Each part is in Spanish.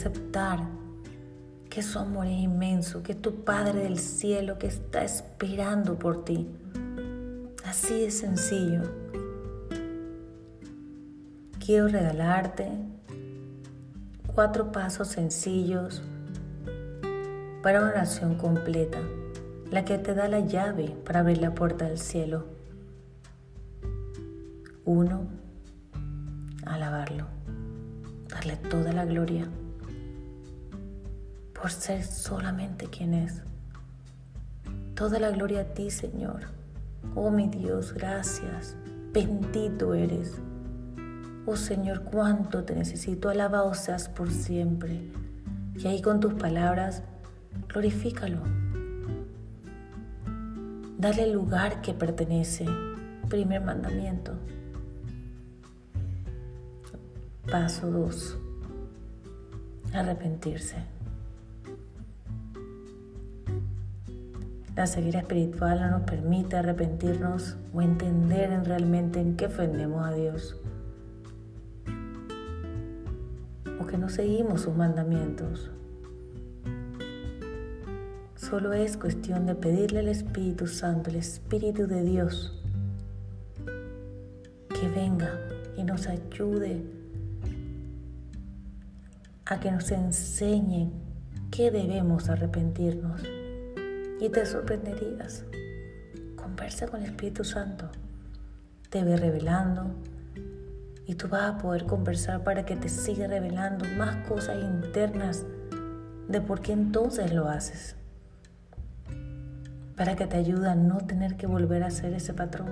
aceptar que su amor es inmenso, que tu Padre del cielo que está esperando por ti. Así de sencillo. Quiero regalarte cuatro pasos sencillos para una oración completa, la que te da la llave para abrir la puerta del cielo. Uno, alabarlo, darle toda la gloria por ser solamente quien es. Toda la gloria a ti, Señor. Oh mi Dios, gracias. Bendito eres. Oh Señor, cuánto te necesito. Alabado seas por siempre. Y ahí con tus palabras, glorifícalo. Dale el lugar que pertenece. Primer mandamiento. Paso 2. Arrepentirse. La ceguera espiritual no nos permite arrepentirnos o entender en realmente en qué ofendemos a Dios. O que no seguimos sus mandamientos. Solo es cuestión de pedirle al Espíritu Santo, el Espíritu de Dios, que venga y nos ayude a que nos enseñe qué debemos arrepentirnos y te sorprenderías. Conversa con el Espíritu Santo. Te ve revelando y tú vas a poder conversar para que te siga revelando más cosas internas de por qué entonces lo haces. Para que te ayude a no tener que volver a hacer ese patrón.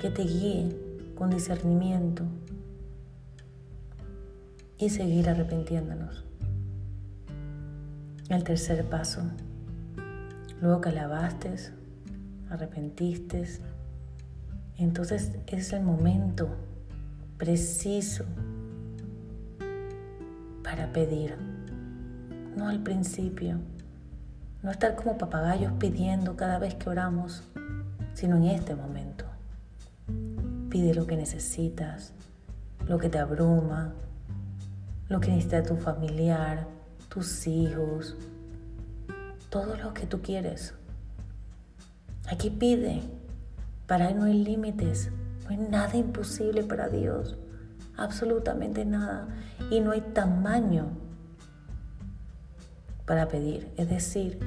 Que te guíe con discernimiento y seguir arrepintiéndonos. El tercer paso, luego que alabaste, arrepentiste, entonces es el momento preciso para pedir, no al principio, no estar como papagayos pidiendo cada vez que oramos, sino en este momento. Pide lo que necesitas, lo que te abruma, lo que necesita tu familiar, tus hijos, todo lo que tú quieres. Aquí pide, para Él no hay límites, no hay nada imposible para Dios, absolutamente nada, y no hay tamaño para pedir, es decir,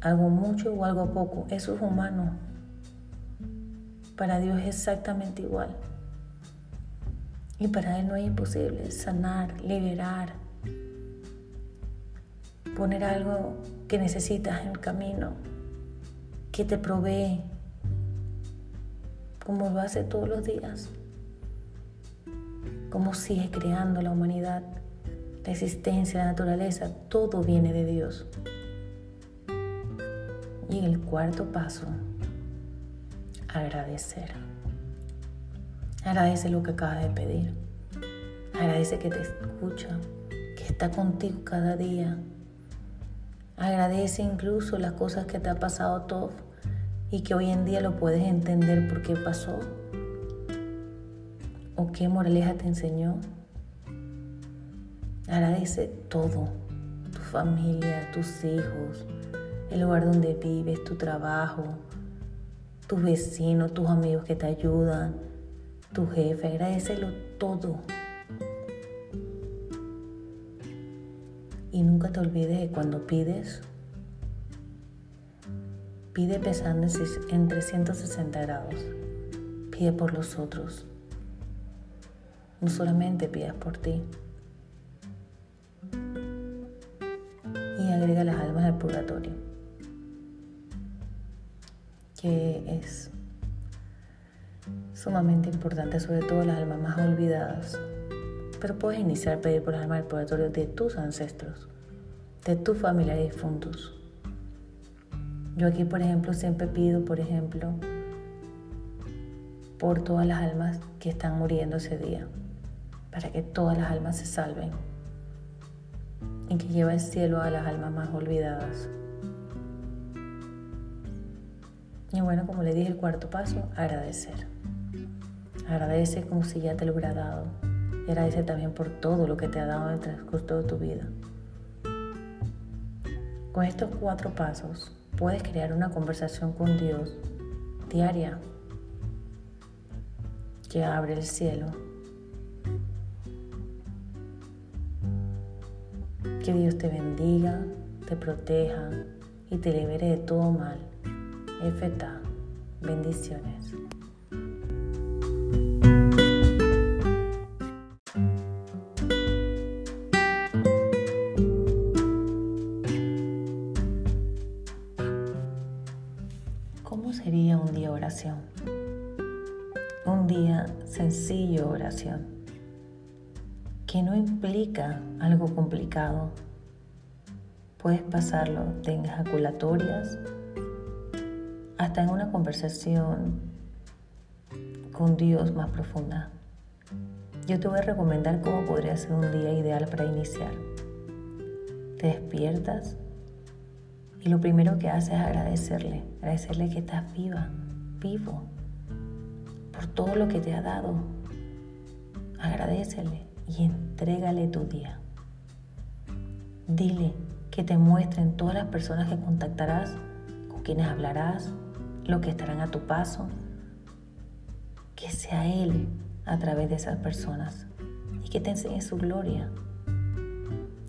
algo mucho o algo poco, eso es humano. Para Dios es exactamente igual. Y para Él no hay imposible sanar, liberar, poner algo que necesitas en el camino, que te provee, como lo hace todos los días, como sigue creando la humanidad, la existencia, la naturaleza, todo viene de Dios. Y el cuarto paso, agradecer. Agradece lo que acabas de pedir. Agradece que te escucha, que está contigo cada día, Agradece incluso las cosas que te ha pasado todo y que hoy en día lo puedes entender por qué pasó o qué moraleja te enseñó. Agradece todo, tu familia, tus hijos, el lugar donde vives, tu trabajo, tus vecinos, tus amigos que te ayudan, tu jefe, agradecelo todo. Nunca te olvides que cuando pides, pide pesando en 360 grados. Pide por los otros. No solamente pidas por ti. Y agrega las almas del purgatorio, que es sumamente importante, sobre todo las almas más olvidadas pero puedes iniciar a pedir por las almas del purgatorio de tus ancestros, de tus familiares difuntos. Yo aquí, por ejemplo, siempre pido, por ejemplo, por todas las almas que están muriendo ese día, para que todas las almas se salven y que lleva el cielo a las almas más olvidadas. Y bueno, como le dije, el cuarto paso, agradecer. Agradece como si ya te lo hubiera dado y agradece también por todo lo que te ha dado en el transcurso de tu vida. Con estos cuatro pasos puedes crear una conversación con Dios diaria que abre el cielo. Que Dios te bendiga, te proteja y te libere de todo mal. Efeta, bendiciones. Un día sencillo oración, que no implica algo complicado. Puedes pasarlo de ejaculatorias hasta en una conversación con Dios más profunda. Yo te voy a recomendar cómo podría ser un día ideal para iniciar. Te despiertas y lo primero que haces es agradecerle, agradecerle que estás viva, vivo, por todo lo que te ha dado. Agradecele y entrégale tu día. Dile que te muestren todas las personas que contactarás, con quienes hablarás, lo que estarán a tu paso. Que sea Él a través de esas personas y que te enseñe su gloria.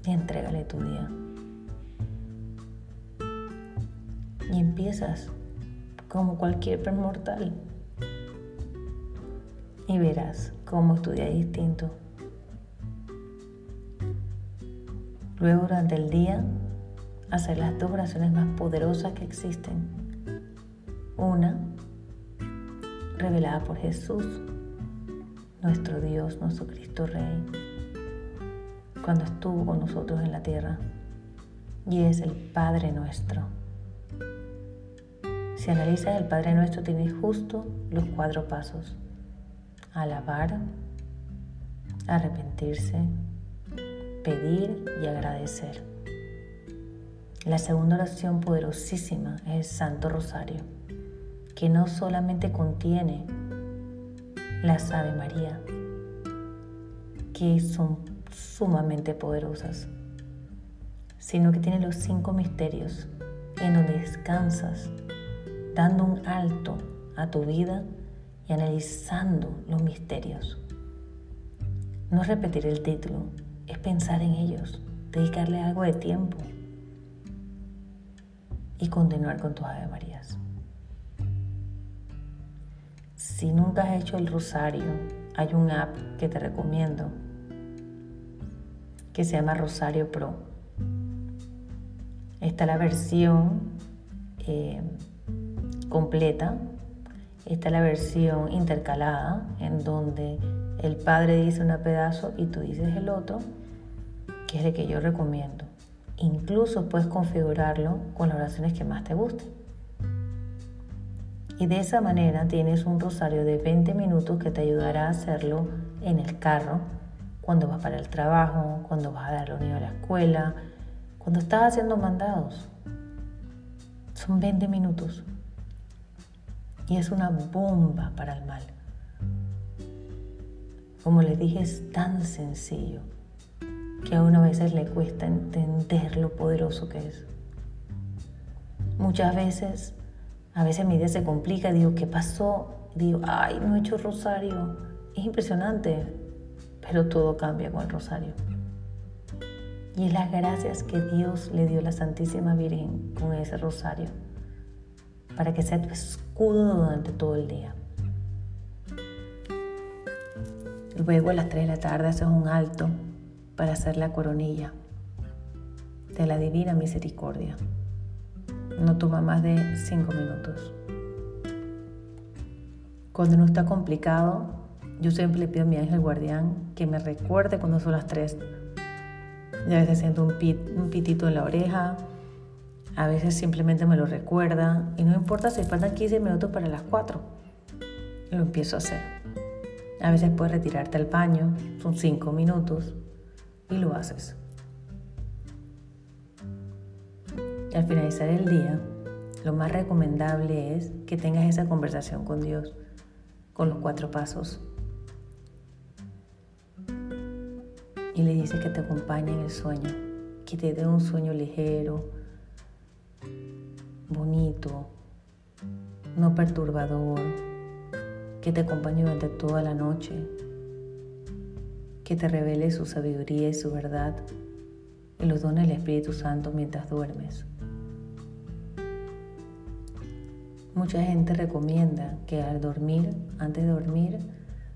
Y entrégale tu día. y empiezas como cualquier mortal y verás cómo es tu día distinto. Luego durante el día hacer las dos oraciones más poderosas que existen. Una, revelada por Jesús, nuestro Dios, nuestro Cristo Rey, cuando estuvo con nosotros en la tierra. Y es el Padre nuestro. Si analizas el Padre Nuestro, tienes justo los cuatro pasos. Alabar, arrepentirse, pedir y agradecer. La segunda oración poderosísima es el Santo Rosario, que no solamente contiene las Ave María, que son sumamente poderosas, sino que tiene los cinco misterios en donde descansas dando un alto a tu vida y analizando los misterios. No repetir el título, es pensar en ellos, dedicarle algo de tiempo y continuar con tus Ave Marías. Si nunca has hecho el rosario, hay un app que te recomiendo que se llama Rosario Pro. Está la versión eh, completa. Esta es la versión intercalada en donde el padre dice un pedazo y tú dices el otro, que es el que yo recomiendo. Incluso puedes configurarlo con las oraciones que más te gusten. Y de esa manera tienes un rosario de 20 minutos que te ayudará a hacerlo en el carro, cuando vas para el trabajo, cuando vas a dar niños a la escuela, cuando estás haciendo mandados. Son 20 minutos y es una bomba para el mal. Como les dije, es tan sencillo que a uno a veces le cuesta entender lo poderoso que es. Muchas veces, a veces mi día se complica, digo, ¿qué pasó? Digo, ay, no he hecho rosario. Es impresionante, pero todo cambia con el rosario. Y es las gracias que Dios le dio a la Santísima Virgen con ese rosario para que sea tu escudo durante todo el día. Luego a las 3 de la tarde haces un alto para hacer la coronilla de la Divina Misericordia. No toma más de 5 minutos. Cuando no está complicado, yo siempre le pido a mi ángel guardián que me recuerde cuando son las 3. Y a veces siento un, un pitito en la oreja, a veces simplemente me lo recuerda y no importa si faltan 15 minutos para las 4. Lo empiezo a hacer. A veces puedes retirarte al baño, son 5 minutos y lo haces. Al finalizar el día, lo más recomendable es que tengas esa conversación con Dios, con los cuatro pasos. y le dices que te acompañe en el sueño, que te dé un sueño ligero, bonito, no perturbador, que te acompañe durante toda la noche, que te revele su sabiduría y su verdad y los dones del Espíritu Santo mientras duermes. Mucha gente recomienda que al dormir, antes de dormir,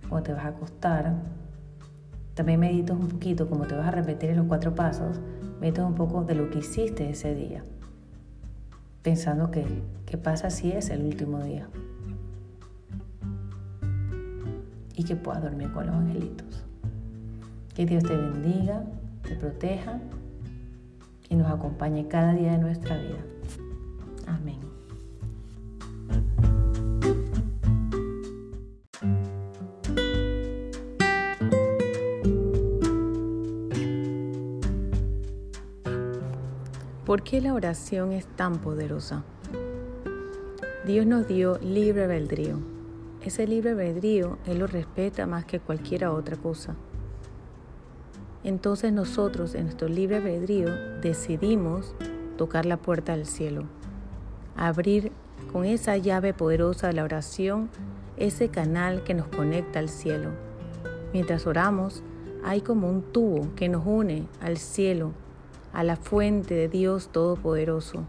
cuando te vas a acostar, también meditas un poquito, como te vas a repetir en los cuatro pasos, meditas un poco de lo que hiciste ese día, pensando que, ¿qué pasa si es el último día? Y que puedas dormir con los angelitos. Que Dios te bendiga, te proteja y nos acompañe cada día de nuestra vida. Amén. ¿Por qué la oración es tan poderosa? Dios nos dio libre albedrío. Ese libre albedrío Él lo respeta más que cualquier otra cosa. Entonces nosotros en nuestro libre albedrío decidimos tocar la puerta del cielo, abrir con esa llave poderosa de la oración ese canal que nos conecta al cielo. Mientras oramos, hay como un tubo que nos une al cielo, a la fuente de Dios Todopoderoso,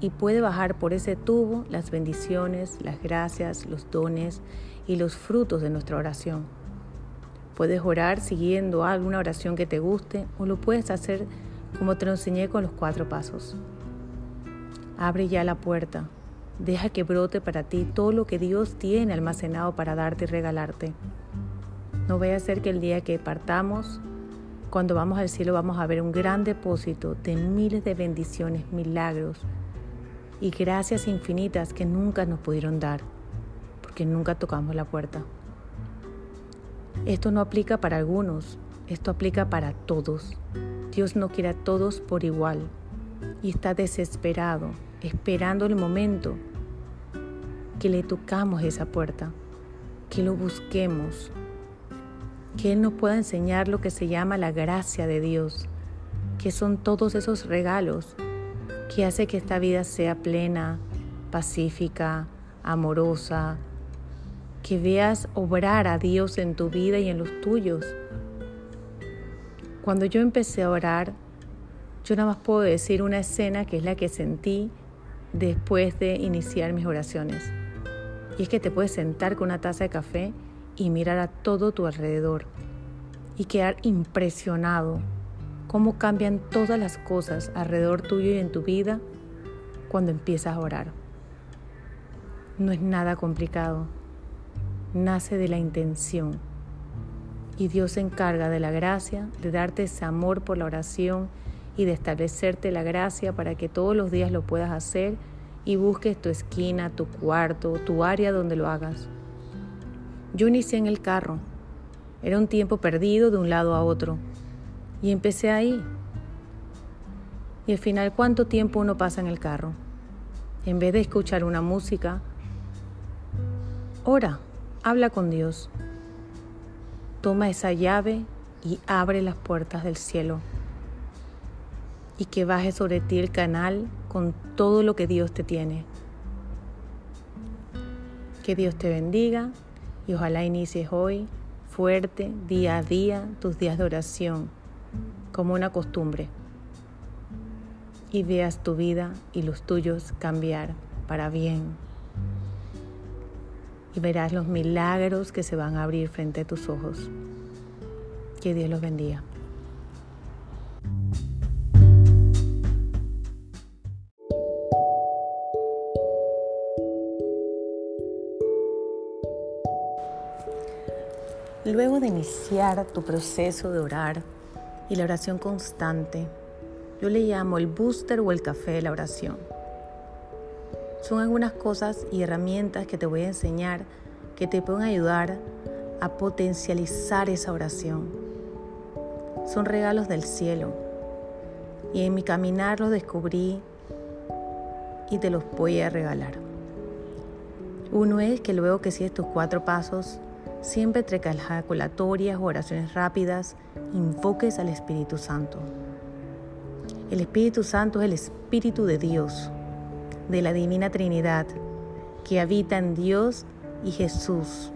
y puede bajar por ese tubo las bendiciones, las gracias, los dones y los frutos de nuestra oración. Puedes orar siguiendo alguna oración que te guste o lo puedes hacer como te lo enseñé con los cuatro pasos. Abre ya la puerta. Deja que brote para ti todo lo que Dios tiene almacenado para darte y regalarte. No vaya a ser que el día que partamos, cuando vamos al cielo, vamos a ver un gran depósito de miles de bendiciones, milagros y gracias infinitas que nunca nos pudieron dar, porque nunca tocamos la puerta. Esto no aplica para algunos, esto aplica para todos. Dios no quiere a todos por igual y está desesperado, esperando el momento que le tocamos esa puerta, que lo busquemos, que Él nos pueda enseñar lo que se llama la gracia de Dios, que son todos esos regalos que hace que esta vida sea plena, pacífica, amorosa, que veas obrar a Dios en tu vida y en los tuyos. Cuando yo empecé a orar, yo nada más puedo decir una escena que es la que sentí después de iniciar mis oraciones. Y es que te puedes sentar con una taza de café y mirar a todo tu alrededor y quedar impresionado cómo cambian todas las cosas alrededor tuyo y en tu vida cuando empiezas a orar. No es nada complicado nace de la intención. Y Dios se encarga de la gracia, de darte ese amor por la oración y de establecerte la gracia para que todos los días lo puedas hacer y busques tu esquina, tu cuarto, tu área donde lo hagas. Yo inicié en el carro. Era un tiempo perdido de un lado a otro. Y empecé ahí. Y al final, ¿cuánto tiempo uno pasa en el carro? En vez de escuchar una música, ora. Habla con Dios. Toma esa llave y abre las puertas del cielo. Y que baje sobre ti el canal con todo lo que Dios te tiene. Que Dios te bendiga y ojalá inicies hoy fuerte, día a día, tus días de oración, como una costumbre. Y veas tu vida y los tuyos cambiar para bien y verás los milagros que se van a abrir frente a tus ojos. Que Dios los bendiga. De iniciar tu proceso de orar y la oración constante, yo le llamo el booster o el café de la oración son algunas cosas y herramientas que te voy a enseñar que te pueden ayudar a potencializar esa oración. Son regalos del cielo y en mi caminar los descubrí y te los voy a regalar. Uno es que luego que sigues tus cuatro pasos, siempre entre calculatorias o oraciones rápidas invoques al Espíritu Santo. El Espíritu Santo es el Espíritu de Dios, de la Divina Trinidad, que habita en Dios y Jesús.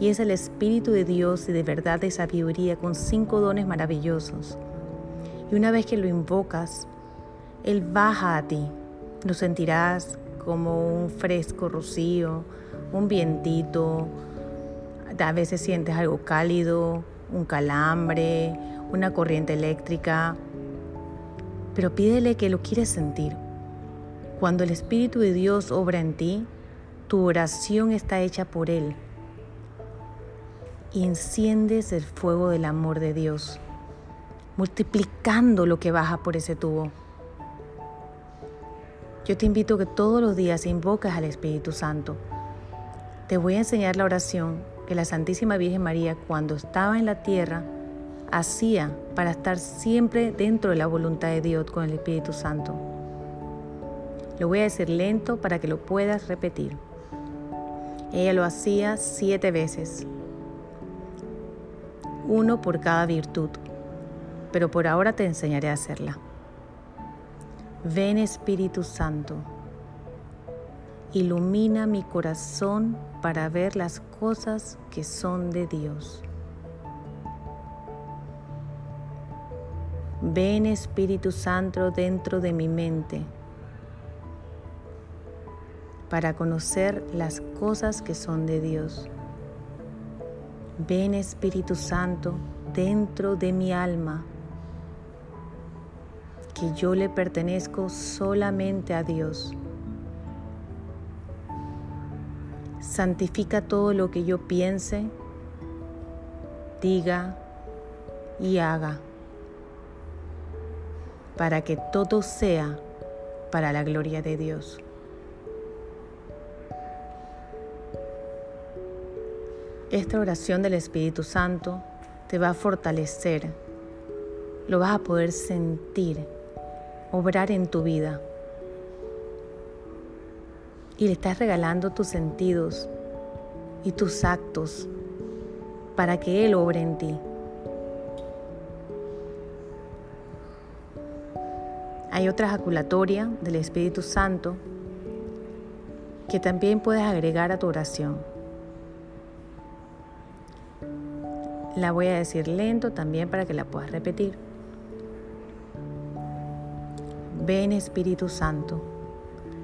Y es el Espíritu de Dios y de verdad de sabiduría con cinco dones maravillosos. Y una vez que lo invocas, Él baja a ti. Lo sentirás como un fresco rocío, un vientito. A veces sientes algo cálido, un calambre, una corriente eléctrica pero pídele que lo quieres sentir. Cuando el Espíritu de Dios obra en ti, tu oración está hecha por Él y enciendes el fuego del amor de Dios, multiplicando lo que baja por ese tubo. Yo te invito a que todos los días invocas al Espíritu Santo. Te voy a enseñar la oración que la Santísima Virgen María cuando estaba en la tierra hacía para estar siempre dentro de la voluntad de Dios con el Espíritu Santo. Lo voy a decir lento para que lo puedas repetir. Ella lo hacía siete veces, uno por cada virtud, pero por ahora te enseñaré a hacerla. Ven Espíritu Santo, ilumina mi corazón para ver las cosas que son de Dios. Ven Espíritu Santo dentro de mi mente para conocer las cosas que son de Dios. Ven Espíritu Santo dentro de mi alma, que yo le pertenezco solamente a Dios. Santifica todo lo que yo piense, diga y haga para que todo sea para la gloria de Dios. Esta oración del Espíritu Santo te va a fortalecer, lo vas a poder sentir, obrar en tu vida. Y le estás regalando tus sentidos y tus actos para que Él obre en ti. Hay otra ejaculatoria del Espíritu Santo que también puedes agregar a tu oración. La voy a decir lento también para que la puedas repetir. Ven Espíritu Santo,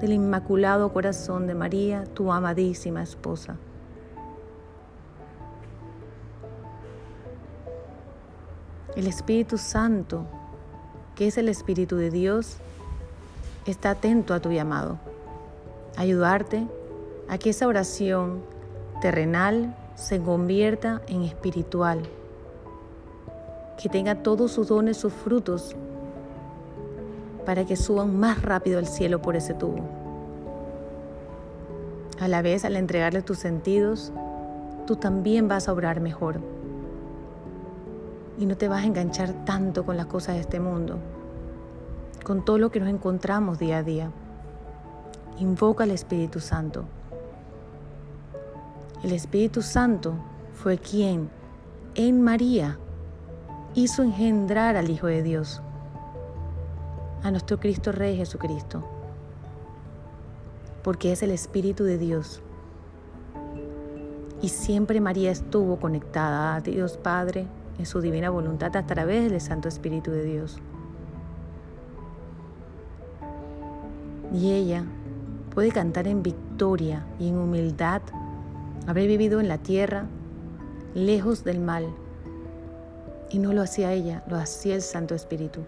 del Inmaculado Corazón de María, tu amadísima esposa. El Espíritu Santo, que es el Espíritu de Dios, está atento a tu llamado, ayudarte a que esa oración terrenal se convierta en espiritual, que tenga todos sus dones, sus frutos, para que suban más rápido al cielo por ese tubo. A la vez, al entregarle tus sentidos, tú también vas a obrar mejor y no te vas a enganchar tanto con las cosas de este mundo con todo lo que nos encontramos día a día. Invoca al Espíritu Santo. El Espíritu Santo fue quien en María hizo engendrar al Hijo de Dios, a nuestro Cristo Rey Jesucristo, porque es el Espíritu de Dios. Y siempre María estuvo conectada a Dios Padre en su divina voluntad a través del Santo Espíritu de Dios. Y ella puede cantar en victoria y en humildad, haber vivido en la tierra, lejos del mal. Y no lo hacía ella, lo hacía el Santo Espíritu.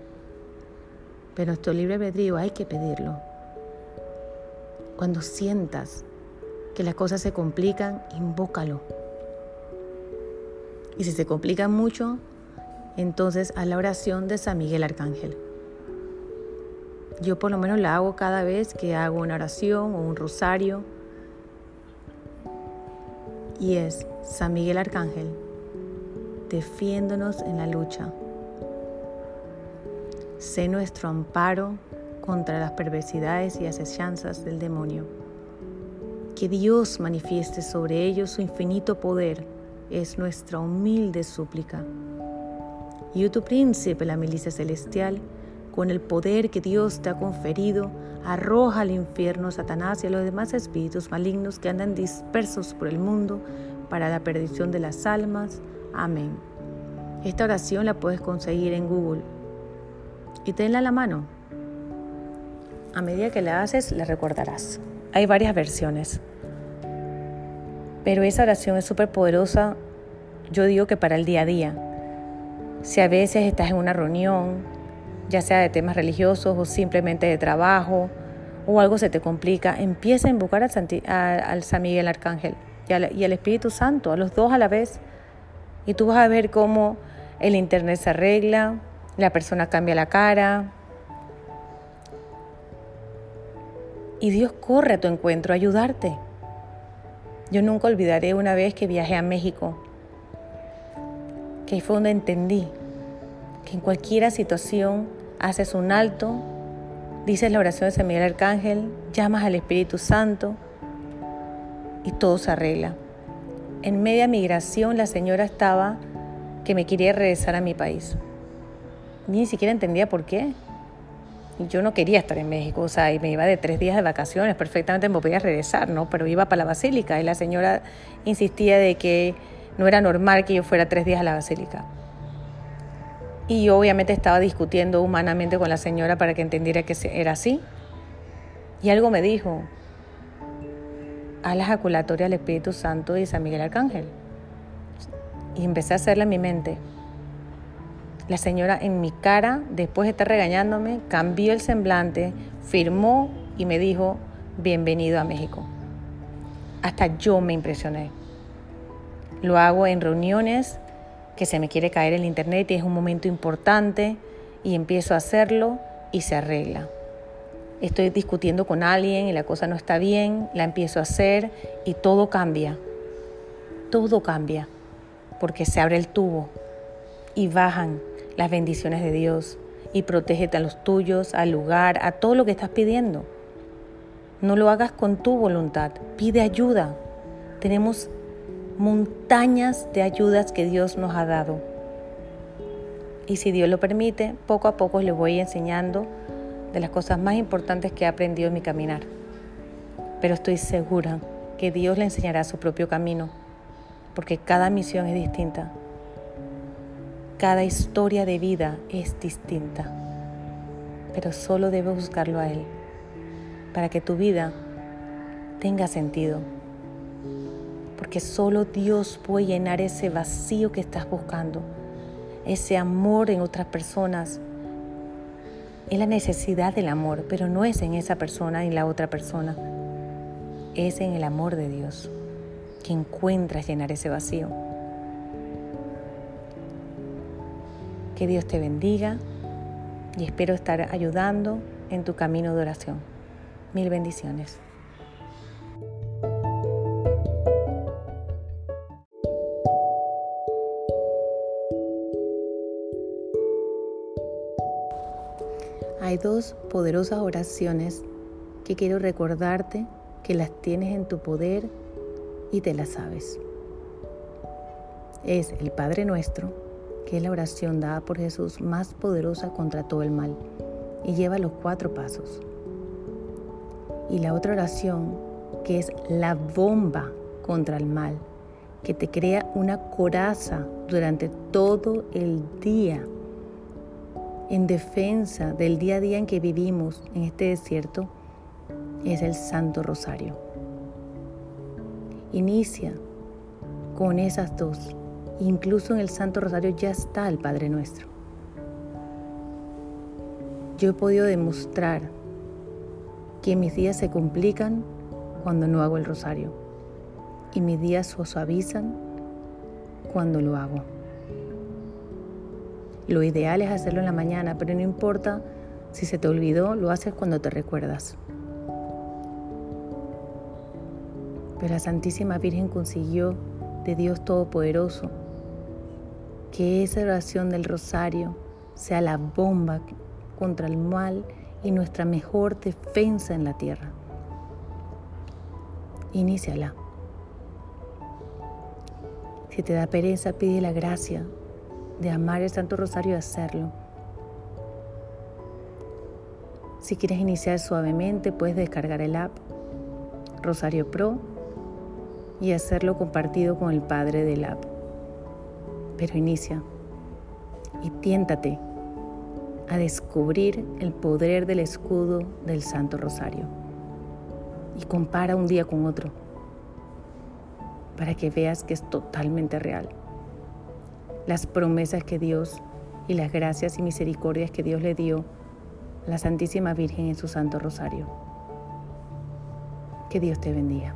Pero nuestro libre albedrío hay que pedirlo. Cuando sientas que las cosas se complican, invócalo. Y si se complican mucho, entonces a la oración de San Miguel Arcángel. Yo por lo menos la hago cada vez que hago una oración o un rosario. Y es San Miguel Arcángel, defiéndonos en la lucha. Sé nuestro amparo contra las perversidades y asechanzas del demonio. Que Dios manifieste sobre ellos su infinito poder es nuestra humilde súplica. Y tu príncipe, la milicia celestial, con el poder que Dios te ha conferido, arroja al infierno Satanás y a los demás espíritus malignos que andan dispersos por el mundo para la perdición de las almas. Amén. Esta oración la puedes conseguir en Google y tenla a la mano. A medida que la haces, la recordarás. Hay varias versiones. Pero esa oración es súper poderosa, yo digo que para el día a día. Si a veces estás en una reunión, ya sea de temas religiosos o simplemente de trabajo, o algo se te complica, empieza a invocar al, San Miguel Arcángel y al, y al Espíritu Santo, a los dos a la vez. Y tú vas a ver cómo el internet se arregla, la persona cambia la cara. Y Dios corre a tu encuentro a ayudarte. Yo nunca olvidaré una vez que viajé a México, que fue donde entendí que en cualquier situación haces un alto, dices la oración de San Miguel Arcángel, llamas al Espíritu Santo y todo se arregla. En media migración la señora estaba que me quería regresar a mi país. Ni siquiera entendía por qué. Yo no quería estar en México, o sea, y me iba de tres días de vacaciones, perfectamente me podía regresar, ¿no? Pero iba para la basílica y la señora insistía de que no era normal que yo fuera tres días a la basílica. Y yo obviamente estaba discutiendo humanamente con la señora para que entendiera que era así. Y algo me dijo, a la ejaculatoria al Espíritu Santo y San Miguel Arcángel. Y empecé a hacerla en mi mente. La señora en mi cara, después de estar regañándome, cambió el semblante, firmó y me dijo, bienvenido a México. Hasta yo me impresioné. Lo hago en reuniones que se me quiere caer el internet y es un momento importante y empiezo a hacerlo y se arregla. Estoy discutiendo con alguien y la cosa no está bien, la empiezo a hacer y todo cambia. Todo cambia porque se abre el tubo y bajan las bendiciones de Dios y protégete a los tuyos, al lugar, a todo lo que estás pidiendo. No lo hagas con tu voluntad, pide ayuda. Tenemos montañas de ayudas que Dios nos ha dado. Y si Dios lo permite, poco a poco le voy enseñando de las cosas más importantes que he aprendido en mi caminar. Pero estoy segura que Dios le enseñará su propio camino, porque cada misión es distinta. Cada historia de vida es distinta, pero solo debes buscarlo a Él, para que tu vida tenga sentido porque solo Dios puede llenar ese vacío que estás buscando, ese amor en otras personas. Es la necesidad del amor, pero no es en esa persona y la otra persona, es en el amor de Dios que encuentras llenar ese vacío. Que Dios te bendiga y espero estar ayudando en tu camino de oración. Mil bendiciones. Hay dos poderosas oraciones que quiero recordarte que las tienes en tu poder y te las sabes. Es el Padre Nuestro, que es la oración dada por Jesús más poderosa contra todo el mal y lleva los cuatro pasos. Y la otra oración, que es la bomba contra el mal, que te crea una coraza durante todo el día en defensa del día a día en que vivimos en este desierto es el Santo Rosario. Inicia con esas dos. Incluso en el Santo Rosario ya está el Padre Nuestro. Yo he podido demostrar que mis días se complican cuando no hago el rosario y mis días se suavizan cuando lo hago. Lo ideal es hacerlo en la mañana, pero no importa Si se te olvidó, lo haces cuando te recuerdas. Pero la Santísima Virgen consiguió de Dios Todopoderoso que esa oración del rosario sea la bomba contra el mal y nuestra mejor defensa en la tierra. Iníciala. Si te da pereza, pide la gracia de amar el Santo Rosario y hacerlo. Si quieres iniciar suavemente, puedes descargar el app Rosario Pro y hacerlo compartido con el padre del app. Pero inicia y tiéntate a descubrir el poder del escudo del Santo Rosario y compara un día con otro para que veas que es totalmente real. Las promesas que Dios y las gracias y misericordias que Dios le dio a la Santísima Virgen en su Santo Rosario. Que Dios te bendiga.